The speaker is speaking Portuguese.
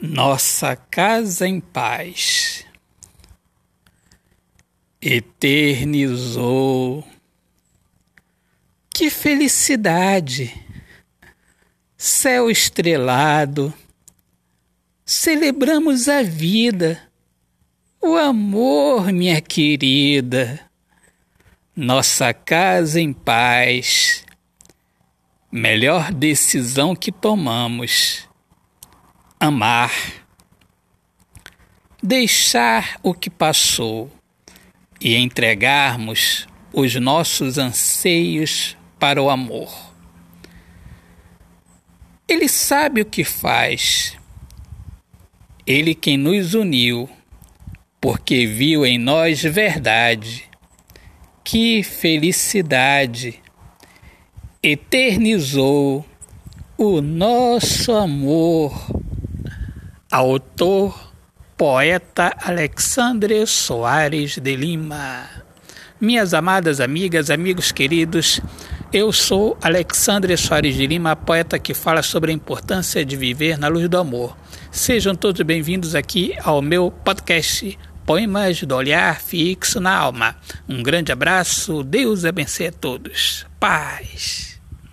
Nossa casa em paz eternizou. Que felicidade! Céu estrelado, celebramos a vida, o amor, minha querida, nossa casa em paz. Melhor decisão que tomamos amar, deixar o que passou e entregarmos os nossos anseios para o amor. Ele sabe o que faz. Ele quem nos uniu, porque viu em nós verdade. Que felicidade! Eternizou o nosso amor Autor, poeta Alexandre Soares de Lima. Minhas amadas amigas, amigos queridos, eu sou Alexandre Soares de Lima, poeta que fala sobre a importância de viver na luz do amor. Sejam todos bem-vindos aqui ao meu podcast Poemas do Olhar Fixo na Alma. Um grande abraço, Deus abençoe a todos. Paz.